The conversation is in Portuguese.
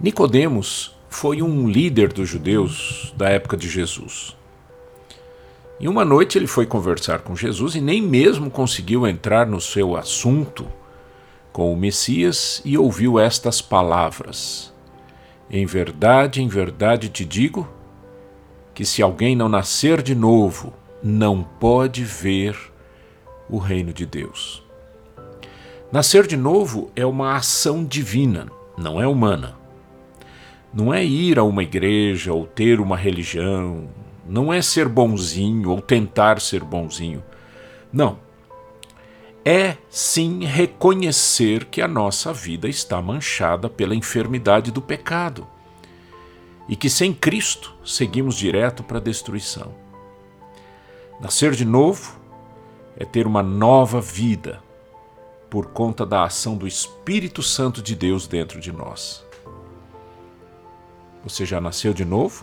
Nicodemos foi um líder dos judeus da época de Jesus. E uma noite ele foi conversar com Jesus e nem mesmo conseguiu entrar no seu assunto com o Messias e ouviu estas palavras: Em verdade, em verdade te digo que se alguém não nascer de novo, não pode ver o reino de Deus. Nascer de novo é uma ação divina, não é humana. Não é ir a uma igreja ou ter uma religião, não é ser bonzinho ou tentar ser bonzinho. Não. É sim reconhecer que a nossa vida está manchada pela enfermidade do pecado e que sem Cristo seguimos direto para a destruição. Nascer de novo é ter uma nova vida por conta da ação do Espírito Santo de Deus dentro de nós. Você já nasceu de novo?